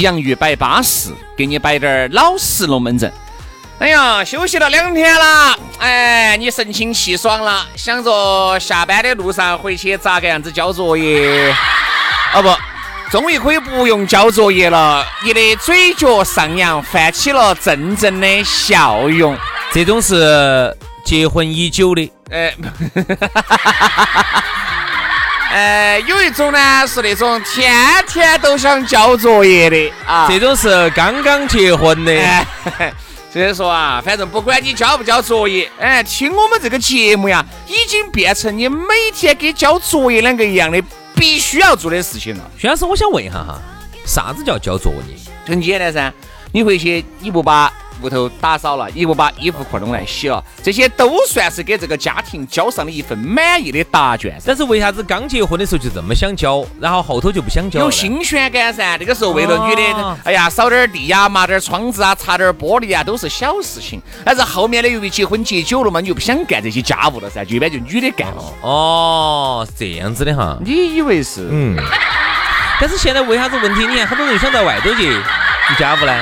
洋芋摆巴适，给你摆点儿老实龙门阵。哎呀，休息了两天了，哎，你神清气爽了，想着下班的路上回去咋个样子交作业？哦不，终于可以不用交作业了，你的嘴角上扬，泛起了阵阵的笑容。这种是结婚已久的，哎。哎，有一种呢是那种天天都想交作业的啊，这种是刚刚结婚的。所以说啊，反正不管你交不交作业，哎，听我们这个节目呀，已经变成你每天跟交作业两个一样的必须要做的事情了。徐老师，我想问一下哈，啥子叫交作业？很简单噻，你回去你不把。屋头打扫了，也不把衣服裤弄来洗了，这些都算是给这个家庭交上了一份满意的答卷。但是为啥子刚结婚的时候就这么想交，然后后头就不想交？有新鲜感噻，那个时候为了女的，哎呀，扫点地呀，抹点窗子啊，擦点玻璃啊，都是小事情。但是后面的由于结婚结久了嘛，你就不想干这些家务了噻，就一般就女的干了。哦，是这样子的哈。你以为是？嗯。但是现在为啥子问题？你看很多人想在外头去做家务呢？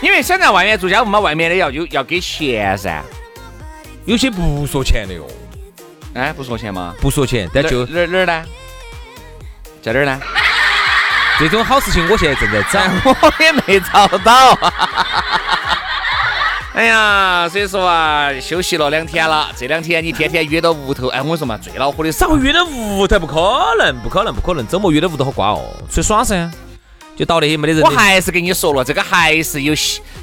因为想在外面做家务嘛，外面的要有要给钱噻，有些不说钱的哟。哎，不说钱吗？不说钱，但就哪哪儿呢？在哪儿呢？这种好事情我现在正在找，我也没找到。哎呀，所以说啊，休息了两天了，这两天你天天约到屋头，哎，我跟你说嘛，最恼火的是，约到屋头不可能，不可能，不可能，周末约到屋头好瓜哦，出去耍噻。就到那些没得人。我还是跟你说了，这个还是有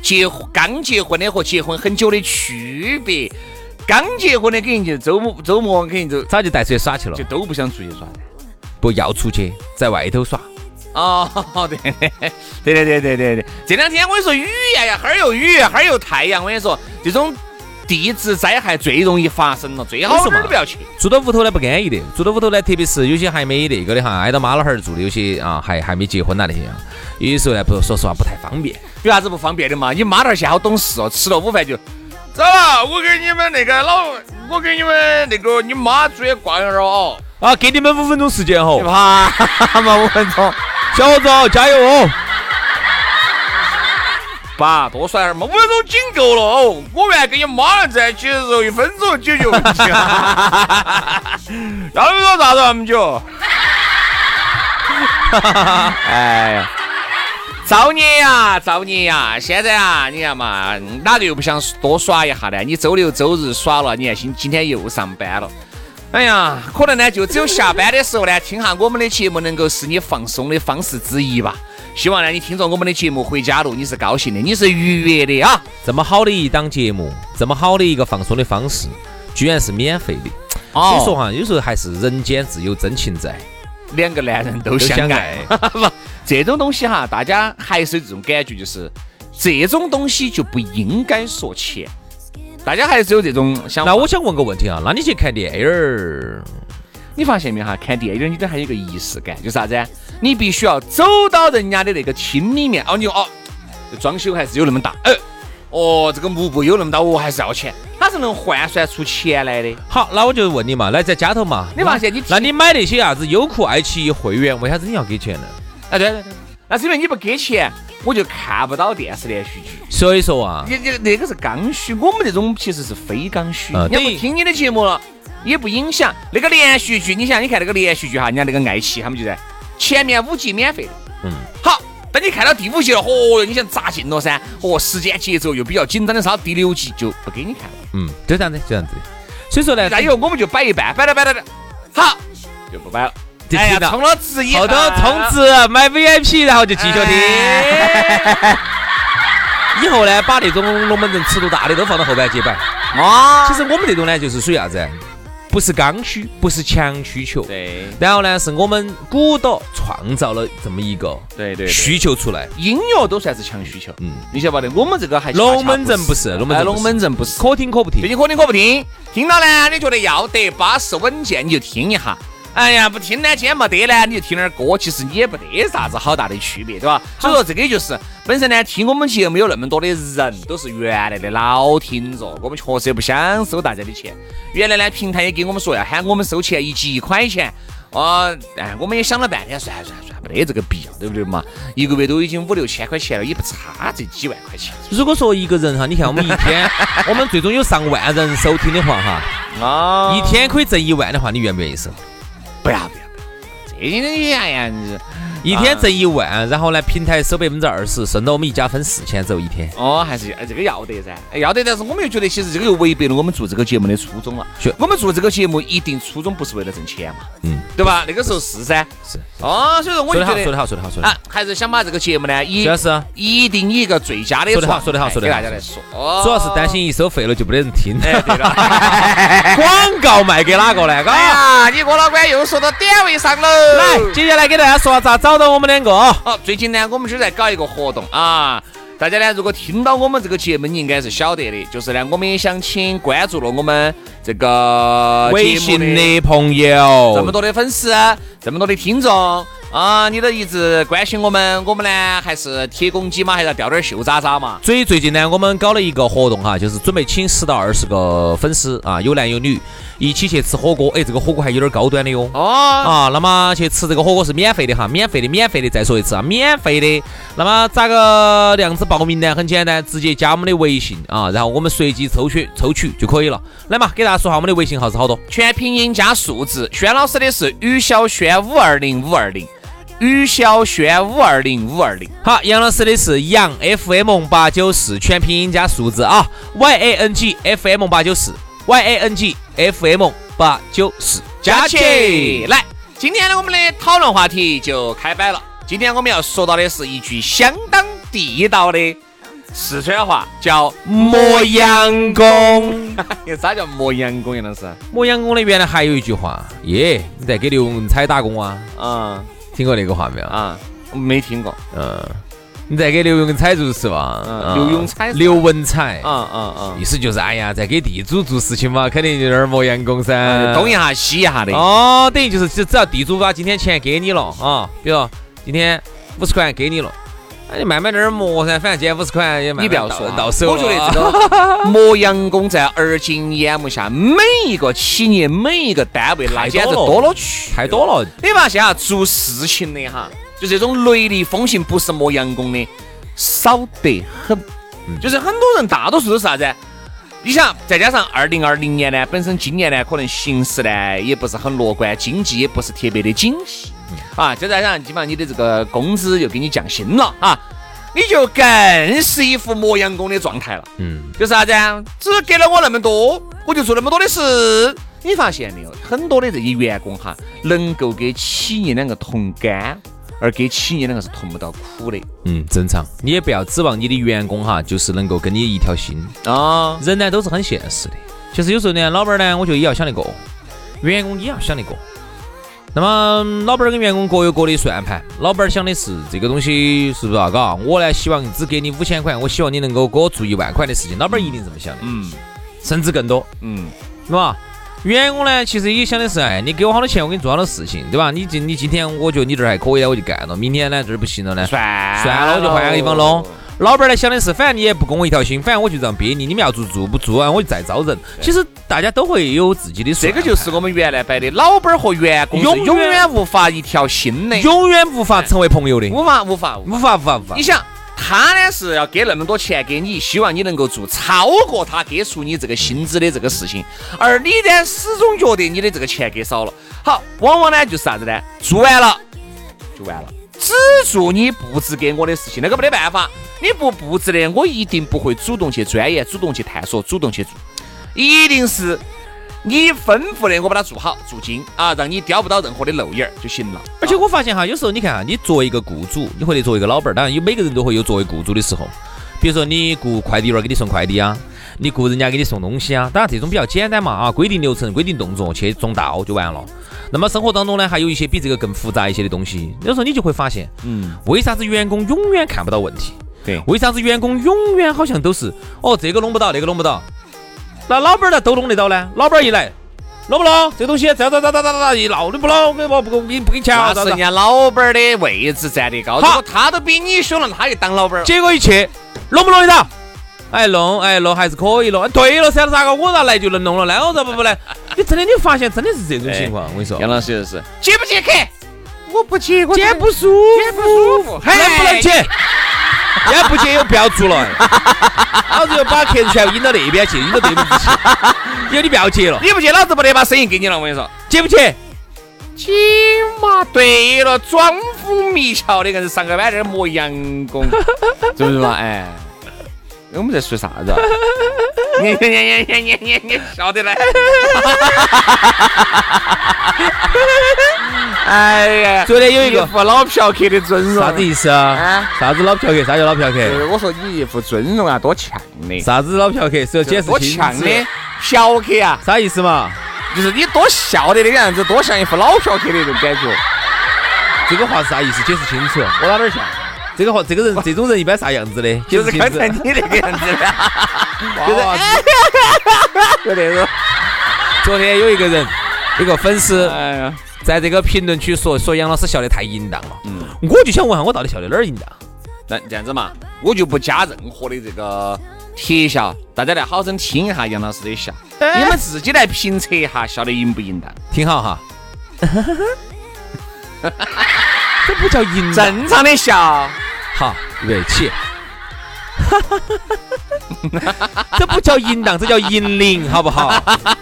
结刚结婚的和结婚很久的区别。刚结婚的肯定就周末周末肯定就早就带出去耍去了，就都不想出去耍，不要出去，在外头耍。哦，对对对对对对对，这两天我跟你说雨呀呀，哈儿又雨，哈儿又太阳，我跟你说这种。地质灾害最容易发生了，最好哪儿都不要去。住到屋头呢不安逸的，住到屋头呢，特别是有些还没那个的哈，挨到妈老汉儿住的，有些啊还还没结婚呐那些，有的时候呢不说实话不太方便。有啥子不方便的嘛？你妈那儿现在好懂事哦，吃了午饭就走了。我给你们那个老，我给你们那个你妈出去逛一儿哦。啊，给你们五分钟时间哦。怕嘛五分钟，小伙子加油哦。爸，多耍点嘛，五分钟仅够了哦。我原来跟你妈在一起的时候，一分钟解决问题。要你说咋子那么久？哎呀，造孽呀，造孽呀！现在啊，你看嘛，哪个又不想多耍一下呢？你周六周日耍了，你看今今天又上班了。哎呀，可能呢，就只有下班的时候呢，听下我们的节目，能够是你放松的方式之一吧。希望呢，你听着我们的节目回家路，你是高兴的，你是愉悦的啊！这么好的一档节目，这么好的一个放松的方式，居然是免费的。所以说哈，有时候还是人间自有真情在，两个男人都相爱。不，这种东西哈，大家还是有这种感觉，就是这种东西就不应该说钱。大家还是有这种想。那我想问个问题啊，那你去看电影儿？你发现没哈？看电影你都还有个仪式感，就是啥子？你必须要走到人家的那个厅里面哦，你哦，装修还是有那么大，呃，哦，这个幕布有那么大，我还是要钱，它是能换算出钱来的。好，那我就问你嘛，那在家头嘛，你发现你，那你买那些啥子优酷、爱奇艺会员，为啥子你要给钱呢？哎，对对对，那是因为你不给钱，我就看不到电视连续剧。所以说啊，你你那个是刚需，我们这种其实是非刚需。嗯你要不听你的节目了，也不影响那个连续剧。你想，你看那个连续剧哈，人家那个爱奇艺他们就在前面五集免费的，嗯，好。等你看到第五集了，嚯哟，你想咋进了噻？哦，时间节奏又比较紧张的时候，第六集就不给你看了。嗯，就这样子，就这样子。所以说呢，那以后我们就摆一半，摆了摆了，好就不摆了。充了值以后头充值买 VIP，然后就继续听。以后呢，把那种龙门阵尺度大的都放到后半截摆。啊其实我们这种呢，就是属于啥子？不是刚需，不是强需求。对然后呢，是我们鼓捣创造了这么一个对对，需求出来。音乐都算是强需求。嗯，你晓不得？我们这个还龙门阵不是龙门阵不是哎龙门阵不是。可听可不听最。近可听可不听，听到呢，你觉得要得巴适稳健，你就听一下。哎呀，不听呢，今天没得呢，你就听点儿歌，其实你也不得啥子好大的区别，对吧？所以说这个就是本身呢，听我们节目有那么多的人都是原来的老听众，我们确实也不想收大家的钱。原来呢，平台也给我们说要喊我们收钱一集一块钱。哦，哎，我们也想了半天，算算算了，没得这个必要，对不对嘛？一个月都已经五六千块钱了，也不差这几万块钱。如果说一个人哈，你看我们一天，我们最终有上万人收听的话哈，啊一天可以挣一万的话，你愿不愿意收？不要不要不要，这些东西哎呀，你一天挣一万，然后呢，平台收百分之二十，剩到我们一家分四千走一天。哦，还是哎这个要得噻，哎要得，但是我们又觉得其实这个又违背了我们做这个节目的初衷了是。我们做这个节目一定初衷不是为了挣钱嘛，嗯，对吧？那个时候是噻，是哦，所以说我说得好，就觉得说得好，说得好，说得好啊。，还是想把这个节目呢，以主要是，一定以一个最佳的说得好说得好说得好给大家来说，哦主要是担心一收费了就没得人听。哎，对了，广告卖给哪个呢？哎嘎。呀，你郭老倌又说到点位上了，来，接下来给大家说下咋找到我们两个啊？好，最近呢，我们就在搞一个活动啊。大家呢，如果听到我们这个节目，你应该是晓得的。就是呢，我们也想请关注了我们这个微信的朋友这么，多的粉丝，这么多的听众啊，你都一直关心我们，我们呢还是铁公鸡嘛，还是要掉点秀渣渣嘛。所以最近呢，我们搞了一个活动哈，就是准备请十到二十个粉丝啊，有男有女，一起去吃火锅。哎，这个火锅还有点高端的哟。哦，啊，那么去吃这个火锅是免费的哈，免费的，免费的。再说一次啊，免费的。那么咋个样子报名呢？很简单，直接加我们的微信啊，然后我们随机抽取抽取就可以了。来嘛，给大家说下我们的微信号是好多。全拼音加数字。轩老师的是于小轩五二零五二零，于小轩五二零五二零。好，杨老师的是杨 FM 八九四，全拼音加数字啊，Y A N G F M 八九四，Y A N G F M 八九四，加起来。今天呢，我们的讨论话题就开摆了。今天我们要说到的是一句相当地道的四川话，叫磨洋工。啥叫磨洋工？杨老师？磨洋工的原来还有一句话，耶，你在给刘文彩打工啊？啊听过那个话没有？啊，没听过。嗯，你在给刘永彩做事吧？嗯刘永彩刘文彩。嗯嗯嗯！意思就是，哎呀，在给地主做事情嘛，肯定有点儿磨洋工噻。呃东一下西一下的。哦，等于就是只只要地主把今天钱给你了啊，比如今天五十块给你了，那你慢慢在那儿磨噻，反正今天五十块也慢慢你不要说到到手我觉得这个 磨洋工在而今眼目下，每一个企业、每一个单位，那太简直多了去太多。了。你发现啊，做事情的哈，就这种雷厉风行，不是磨洋工的少得很。嗯就是很多人大多数都是啥子？你想，再加上二零二零年呢，本身今年呢，可能形势呢也不是很乐观，经济也不是特别的景气嗯啊，再加上基本上你的这个工资又给你降薪了啊，你就更是一副磨洋工的状态了。嗯，就是啥子啊？只给了我那么多，我就做那么多的事。你发现没有？很多的这些员工哈，能够给企业两个同甘，而给企业两个是同不到苦的嗯，正常。你也不要指望你的员工哈，就是能够跟你一条心。啊。人呢都是很现实的。其实有时候呢，老板呢，我觉得也要想得过，员工也要想那个。那么，老板跟员工各有各的算盘。老板想的是这个东西是不是啊？嘎，我呢希望只给你五千块，我希望你能够给我做一万块的事情。老板一定这么想的，嗯甚至更多，嗯，是吧？员工呢，其实也想的是，哎，你给我好多钱，我给你做好多事情，对吧？你今你今天我觉得你这儿还可以了，我就干了。明天呢这儿不行了呢，算算了，我就换个地方弄。老板呢想的是，反正你也不跟我一条心，反正我就这样憋你，你们要做做，不做啊我就再招人。其实大家都会有自己的，这个就是我们原来摆的，老板和员工永远永远无法一条心的，永远无法成为朋友的，无法无法无法。无法无法无法你。想，他呢是要给那么多钱给你，希望你能够做超过他给出你这个薪资的这个事情，而你呢始终觉得你的这个钱给少了。好，往往呢就是啥子呢？做完了就完了，只做你布置给我的事情，那个没得办法，你不布置的，我一定不会主动去钻研、主动去探索、主动去做，一定是。你吩咐的，我把它做好做精啊，让你叼不到任何的漏眼儿就行了。而且我发现哈，有时候你看啊，你作为一个雇主，你或者作为一个老板儿，当然有每个人都会有作为雇主的时候。比如说你雇快递员给你送快递啊，你雇人家给你送东西啊，当然这种比较简单嘛啊，规定流程、规定动作去种稻就完了。那么生活当中呢，还有一些比这个更复杂一些的东西，有时候你就会发现，嗯，为啥子员工永远看不到问题？对为啥子员工永远好像都是哦，这个弄不到，那个弄不到，那老板儿呢都弄得到呢？老板儿一来。弄不弄？这东西这样这样这样这这一闹，你不弄，我不给不给不给钱啊！那是人家老板儿的位置站得高，如好果他都比你凶了，他就当老板儿。结果一去，弄不弄得到？哎，弄，哎，弄还是可以弄。对了噻，咋个我咋来就能弄了呢？我咋不不来？你真的，你发现真的是这种情况，我跟你说，杨老师就是接不接客？我不接，我接不舒接不舒服，能不能接？要不接又不要做了，老子又把客人全部引到那边去，引到对面去。以后你不要接了，你不接，老子不得把生意给你了。我跟你说，接不接？接嘛。对了，装疯迷窍的，硬是上个班在磨洋工，是不是嘛？哎，我们在说啥子？你你你你你你你晓得嘞？哎呀，昨天有一个副老嫖客的尊容，啥子意思啊？啥子老嫖客？啥叫老嫖客？我说你一副尊容啊，多呛的，啥子老嫖客？是要解释清楚呛的嫖客啊，啥意思嘛？就是你多笑的那个样子，多像一副老嫖客的那种感觉。这个话是啥意思？解释清楚。我哪点像？这个话，这个人，这种人一般啥样子的？就是刚才你那个样子的，就是就那种。昨天有一个人，有个粉丝哎呀，在这个评论区说说杨老师笑得太淫荡了。嗯，我就想问下，我到底笑的哪儿淫荡？那这样子嘛，我就不加任何的这个特效，大家来好生听一下杨老师的笑，哎你们自己来评测一下笑的淫不淫荡。听好哈，这不叫淫，正常的笑，好，预备起。这不叫淫荡，这叫银铃，好不好？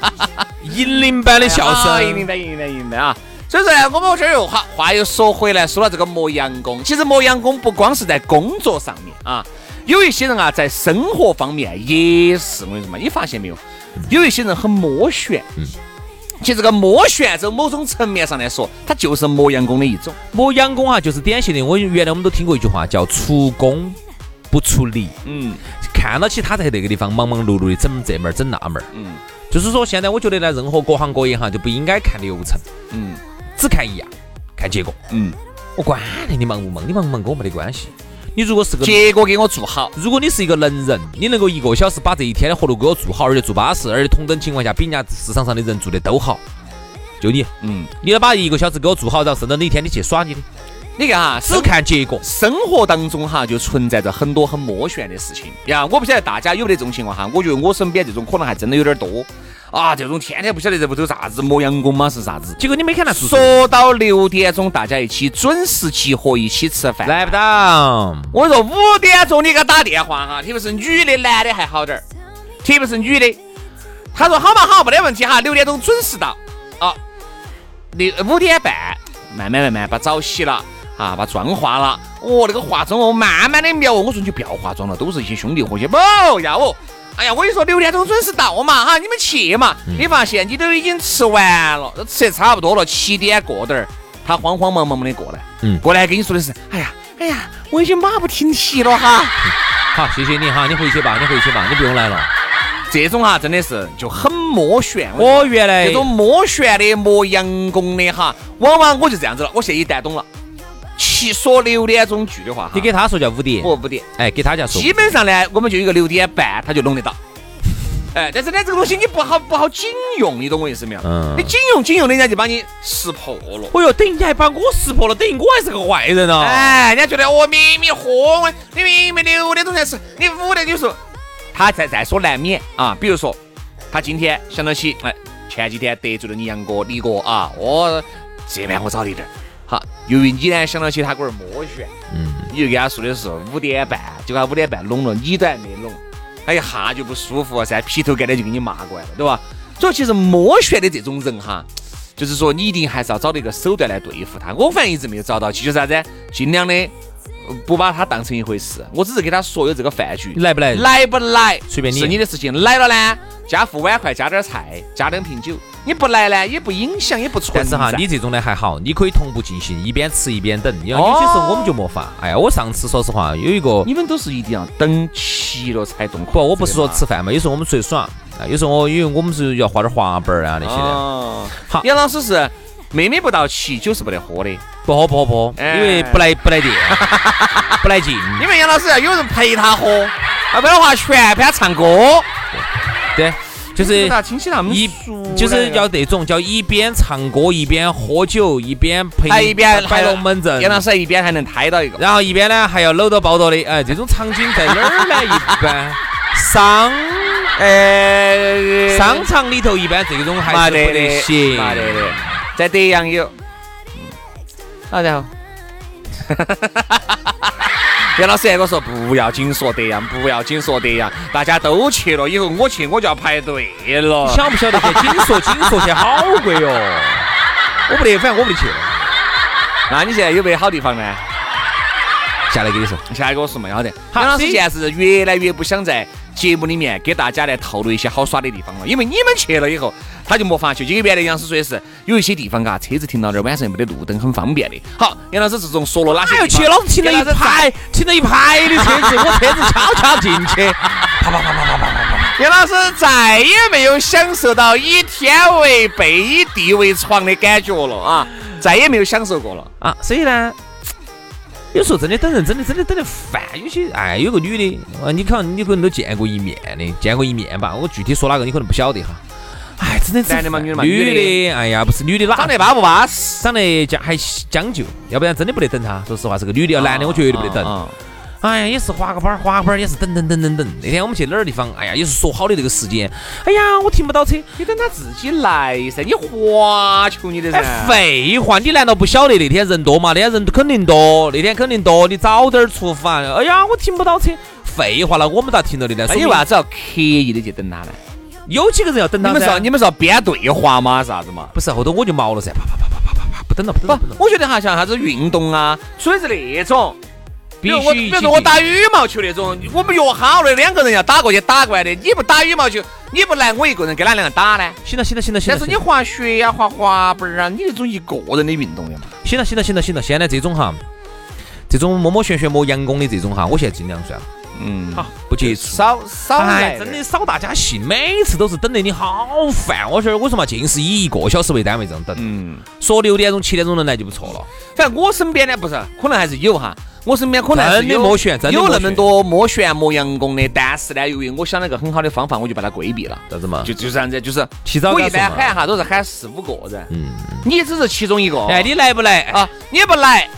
银铃般的笑啊声。明白明白明白啊。所以说呢，我们这儿又话话又说回来，说到这个磨洋工，其实磨洋工不光是在工作上面啊，有一些人啊，在生活方面也是，我跟你说嘛，你发现没有？有一些人很摸旋，嗯，其实这个摸旋，从某种层面上来说，它就是磨洋工的一种。磨洋工哈，就是典型的。我原来我们都听过一句话，叫“出工不出力”。嗯看到起他在那个地方忙忙碌碌的整这门儿整那门儿，嗯就是说现在我觉得呢，任何各行各业哈就不应该看流程，嗯只看一样，看结果。嗯，我管你你忙不忙，你忙不忙跟我没得关系。你如果是个结果给我做好。如果你是一个能人，你能够一个小时把这一天的活路给我做好，而且做巴适，而且同等情况下比人家市场上的人做的都好，就你，嗯，你要把一个小时给我做好，然后剩到哪天你去耍你的，你看哈，只看结果。生活当中哈，就存在着很多很摸旋的事情呀。我不晓得大家有没得这种情况哈，我觉得我身边这种可能还真的有点多啊。这种天天不晓得在屋头啥子磨洋工嘛是啥子。结果你没看到，说到六点钟，大家一起准时集合一起吃饭，来不到。我说五点钟你给他打电话哈，特别是女的，男的还好点儿，特别是女的，他说好嘛好，没得问题哈，六点钟准时到啊，六五点半慢慢慢慢把澡洗了啊，把妆化了，哦那个化妆哦慢慢的描哦，我说你就不要化妆了，都是一些兄弟伙些，不要哦。哎呀，我跟你说，六点钟准时到嘛，哈，你们去嘛。你发现你都已经吃完了，都吃得差不多了，七点过点儿，他慌慌忙忙的过来，嗯过来跟你说的是，哎呀，哎呀，我已经马不停蹄了哈。好，谢谢你哈，你回去吧，你回去吧，你不用来了。这种哈真的是就很摸旋。我原来这种摸旋的、磨洋工的哈，往往我就这样子了。我现在一旦懂了，七说六点钟聚的话，你给他说叫五点，我五点，哎，给他叫说基本上呢，我们就有一个六点半，他就弄得到。哎，但是呢，这个东西你不好不好警用，你懂我意思没有？嗯你警用警用，人家就把你识破了。哎呦，等于你还把我识破了，等于我还是个坏人啊！哎，人家觉得我明明喝我，你明明六点钟才吃，你五点就说，他在在所难免啊。比如说，他今天想到起，哎，前几天得罪了你杨哥、李哥啊，我这边我找了一点儿。好，由于你呢想到起他龟儿摸旋，嗯，你就给他说的是五点半，结果他五点半拢了，你都还没拢，他一下就不舒服了噻，劈头盖脸就给你骂过来了，对吧？所以其实摸旋的这种人哈，就是说你一定还是要找到一个手段来对付他。我反正一直没有找到，就是啥子，尽量的呃不把它当成一回事，我只是给他说有这个饭局，来不来？来不来随便你是你的事情。来了呢，加副碗筷，加点菜，加两瓶酒。你不来呢，也不影响，也不存在。但是哈，你这种呢还好，你可以同步进行，一边吃一边等。因为哦有些时候我们就没法。哎呀，我上次说实话有一个，你们都是一定要等齐了才动筷。不，我不是说吃饭嘛，有时候我们出去耍，啊，有时候我因为我们是要滑点滑板啊那些的，哦，好杨老师是妹妹不到齐，酒是不得喝的。不喝不喝不喝，哎因为不来不来电，不来劲。因为杨老师要有人陪他喝，要不然的话全陪他唱歌。对，就是亲戚他们一熟就是要那种叫一边唱歌一边喝酒一边陪还一边摆龙门阵，杨老师一边还能拍到一个。然后一边呢还要搂到抱到的，哎，这种场景在哪儿呢？一般商呃，商场里头一般这种还是不得行。没得的，在德阳有。好，然后。杨老师还跟我说不要紧说德阳，不要紧说德阳，大家都去了，以后我去我就要排队了。晓不晓得去紧说紧说去好贵哟？我不得，反正我不得去。那你现在有没有好地方呢？下来给你说，下来给我说嘛，要得。好杨老师现在是越来越不想在节目里面给大家来透露一些好耍的地方了，因为你们去了以后，他就没法去。就跟原来杨老师说的是，有一些地方嘎，车子停到那儿晚上又没得路灯，很方便的。好，杨老师自从说了哪些哎呦，去，老子停了一排，停了一排的车子，我车子悄悄进去，啪啪啪啪啪啪啪杨老师再也没有享受到以天为被，以地为床的感觉了啊，再也没有享受过了。啊，所以呢，有时候真的等人，真的真的等得烦。有些哎，有个女的，啊，你可能你可能都见过一面的，见过一面吧。我具体说哪个你可能不晓得哈。哎，真的男的嘛女的嘛女女的，哎呀，不是女的哪长得巴不巴适？长得将还将就，要不然真的不得等她。说实话，是个女的，要男的我绝对不得等。啊哎呀，也是滑个板儿，滑个板儿也是等等等等等。那天我们去哪儿地方？哎呀，也是说好的这个时间。哎呀，我停不到车。你等他自己来噻，你滑求你的噻。哎，废话，你难道不晓得那天人多吗？那天人肯定多，那天肯定多，你早点出发。哎呀，我停不到车。废话了，我们咋停到的呢？说明那你为啥子要刻意的去等他呢？有几个人要等他你们说你们说编对话吗？啥子嘛？不是后头我就毛了噻，啪啪啪啪啪啪啪，不等了，不等了，不，我觉得哈，像啥子运动啊，属于是那种，比必如我，比如说我打羽毛球那种，我们约好了两个人要打过去打过来的，你不打羽毛球，你不来，我一个人跟哪两个打呢？行了行了行了行了。但是你滑雪呀、滑滑板啊，你那种一个人的运动的嘛，行了行了行了行了，现在这种哈，这种摸摸旋旋摸阳光的这种哈，我现在尽量算了，嗯，好不接触。少少来哎，真的少大家信，每次都是等得你好烦。我觉得为什么尽是以一个小时为单位这样等，嗯，说六点钟七点钟能来就不错了。反正我身边呢不是，可能还是有哈。我身边可能真的摸旋真的有那么多摸旋摸阳光的，但是呢，由于我想了个很好的方法，我就把它规避了。啥子嘛？就就是这样子，就是提早我一般喊哈都是喊四五个人，嗯，你只是其中一个。哎，你来不来？啊，你不来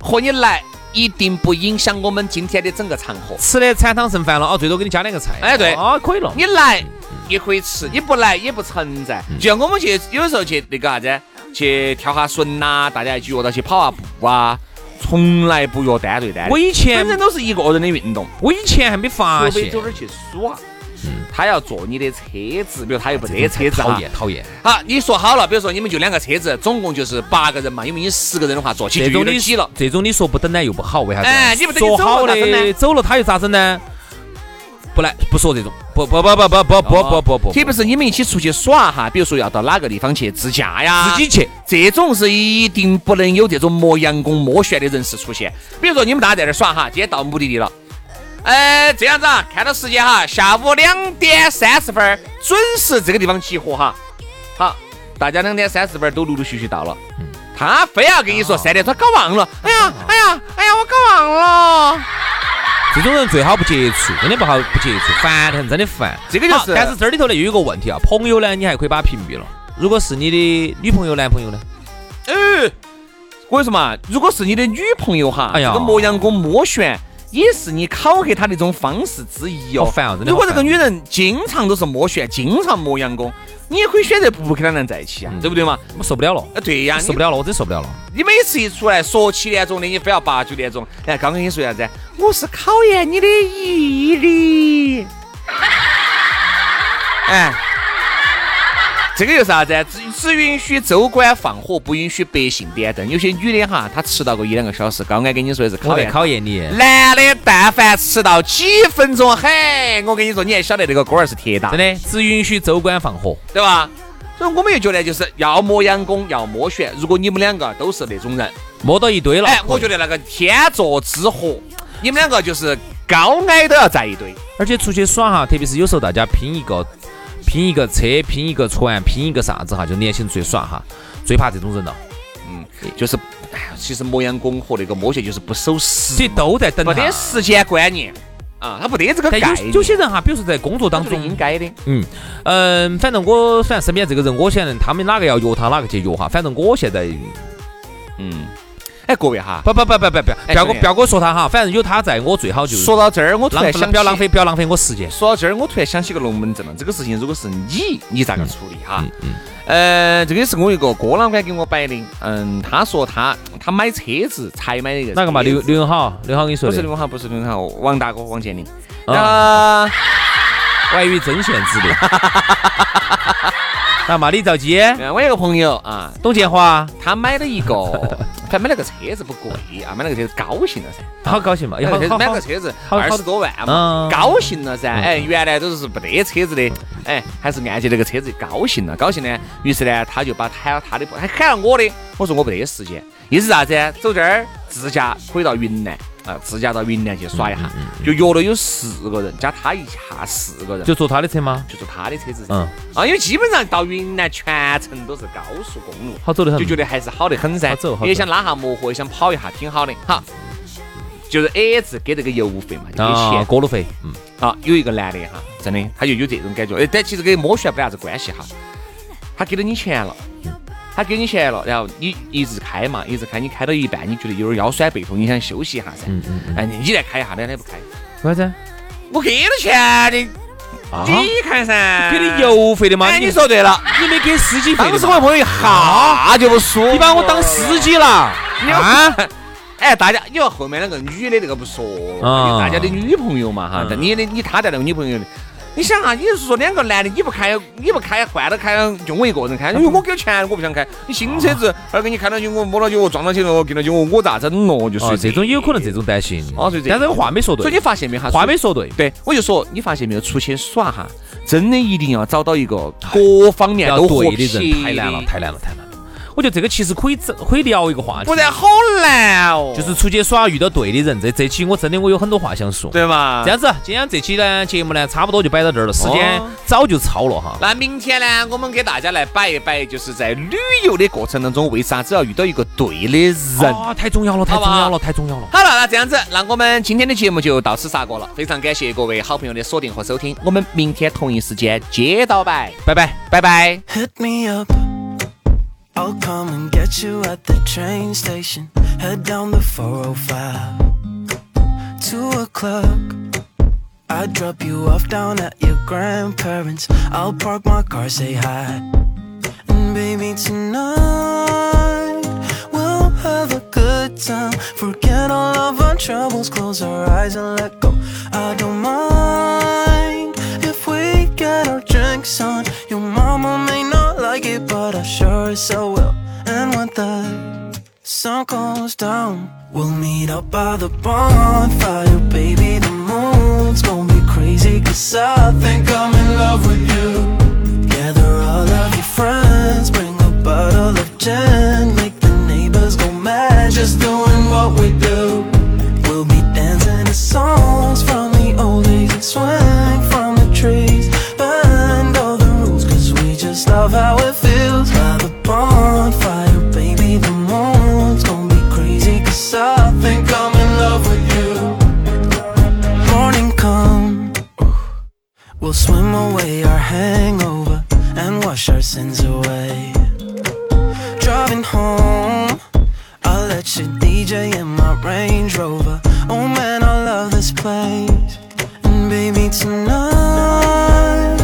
和你来，一定不影响我们今天的整个场合。吃的残汤剩饭了哦，最多给你加两个菜。哎对哦，可以了。你来也可以吃，你不来也不存在。嗯就像我们去有时候去那个啥子，去跳下绳呐，大家一起约到去跑下步啊，从来不约单对单。我以前本身都是一个人的运动，我以前还没发现，走哪儿去耍。他要坐你的车子，比如他又不得车子讨厌讨厌。好，你说好了，比如说你们就两个车子，总共就是八个人嘛，因为你十个人的话坐起就有这种你点挤了。这种你说不等呢又不好，为啥子？哎你不等你走了咋整呢走了他又咋整呢？不来不说这种，不不不不不不不不不不，特别是你们一起出去耍哈，比如说要到哪个地方去自驾呀，自己去。这种是一定不能有这种磨洋工摸旋的人士出现。比如说你们大家在这儿耍哈，今天到目的地了，呃，这样子啊，看到时间哈，下午两点三十分儿准时这个地方集合哈。好，大家两点三十分儿都陆陆续续到了，他非要跟你说三点，他搞忘了，哎呀，哎呀，哎呀，我搞忘了。这种人最好不接触，真的不好不接触，烦得很，真的烦。这个就是但是这里头呢又有一个问题啊，朋友呢你还可以把他屏蔽了。如果是你的女朋友、男朋友呢？哎，我跟你说嘛，如果是你的女朋友哈，哎呀这个磨洋工摸旋也是你考核她的一种方式之一哦。如果这个女人经常都是摸旋，经常磨洋工，你也可以选择不跟她男在一起啊，对不对嘛？我受不了了，啊，对呀，受不了了，我真受不了了。你每次一出来说七点钟的，你非要八九点钟。哎，刚跟你说啥子？我是考验你的毅力。哎，这个又啥子？只只允许州官放火，不允许百姓点灯。有些女的哈，她迟到个一两个小时，刚刚跟你说的是考验。考验你，男的但凡迟到几分钟，嘿，我跟你说，你还晓得那个锅儿是铁打真，的只允许州官放火。对吧？所以我们又觉得就是要磨洋工，要摸旋。如果你们两个都是那种人，摸到一堆了，哎，我觉得那个天作之合，你们两个就是高矮都要在一堆。而且出去耍哈，特别是有时候大家拼一个拼一个车，拼一个船，拼一个啥子哈，就年轻人出去耍哈，最怕这种人了。嗯，就是，哎呀，其实磨洋工和那个摸鞋就是不守时这，都在等不得时间观念啊，他不得这个概但念。有有些人哈，比如说在工作当中应中，该的，嗯嗯，反正我反正身边这个人，我现在他们哪个要约他，哪个去约哈。反正我现在嗯。哎，各位哈，不不不不不不，不要跟不要跟我说他哈，反正有他在我最好就是说到这儿，我突然想不要浪费不要浪费我时间。说到这儿，我突然想起个龙门阵了。这个事情如果是你，你咋个处理哈？嗯呃，这个是我一个哥老倌给我摆的。嗯，他说他他买车子才买的一个哪个嘛？刘刘永好，刘永好跟你说的不是刘，永好，不是刘永好，王大哥王健林。啊啊，我还以为真线之恋。那嘛，李兆基、我有个朋友啊，董建华，他买了一个，他买了个车子不贵啊，买了个车子高兴了噻。好高兴嘛！好好买个车子二十多万嘛嗯，高兴了噻。哎，原来都是不得车子的，哎，还是按揭那个车子高兴了，高兴呢。于是呢，他就把喊了他的，还喊了我的。我说我不得时间，意思啥子？走这儿自驾可以到云南啊，自驾到云南去耍一下，就约了有四个人，加他一下四个人，就坐他的车吗？就坐他的车子噻。嗯，啊，因为基本上到云南全程都是高速公路，好走得很。就觉得还是好得很噻好走也想拉下磨合，也想跑一下，挺好的。好，就是 A 字给这个油费嘛，就给啊，钱。过路费，嗯，啊，有一个男的哈，真的，他就有这种感觉。哎，但其实跟摸旋没啥子关系哈。他给了你钱了，他给你钱了，然后你一直开嘛，一直开，你开到一半，你觉得有点腰酸背痛，你想休息一下噻。嗯嗯嗯哎，你来开一下，两天不开。为啥子？我给了钱的，啊你看噻，给的。油费的嘛？哎，你说对了。你没给司机费当的吗？时我朋友一下就不舒服，你把我当司机了你啊？哎，大家，你说后面那个女的那个不说了，啊大家的女朋友嘛哈，嗯但你的你他带那个女朋友的，你想啊，你是说两个男的，你不开，你不开，换了开，就我一个人开，因为我给钱，我不想开。你新车子，二给你开到起，我摸到起，我撞到起了，跟到起，我我咋整咯？就是哦，这种也有可能这种担心。哦所以这但这个话没说对，所以你发现没有哈？话没说对。对，我就说你发现没有，出去耍哈，真的一定要找到一个各方面都合对的人太难了，太难了，太难了。我觉得这个其实可以整，可以聊一个话题，不然好难哦。就是出去耍遇到对的人。这这期我真的我有很多话想说。对嘛？这样子，今天这期呢节目呢差不多就摆到这儿了，时间哦早就超了哈。那明天呢，我们给大家来摆一摆，就是在旅游的过程当中，为啥子要遇到一个对的人？啊，太重要了，太重要了，太重要了。好了，那这样子，那我们今天的节目就到此煞过了。非常感谢各位好朋友的锁定和收听，我们明天同一时间接到摆，拜拜。拜拜。Hit me up. I'll come and get you at the train station. Head down the 405. Two o'clock. I drop you off down at your grandparents. I'll park my car, say hi. And baby, tonight we'll have a good time. Forget all of our troubles, close our eyes and let go. I I so well. And when the sun goes down, we'll meet up by the bonfire, baby. The moon's gonna be crazy, cause I think I'm in love with you. Gather all of your friends, bring a bottle of gin, make the neighbors go mad, just doing what we do. We'll be dancing to songs from the old days and swing We'll swim away our hangover and wash our sins away. Driving home, I'll let you DJ in my Range Rover. Oh man, I love this place. And baby, tonight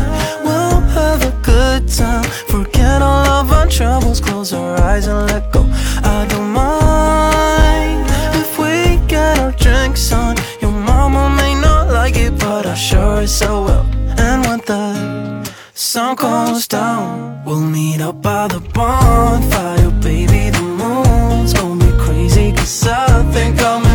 we'll have a good time. Forget all of our troubles, close our eyes and let go. I don't mind if we get our drinks on. Your mama may not like it, but I sure so will. The sun goes down, we'll meet up by the bonfire, baby. The moon's gonna be crazy, cause I think I'm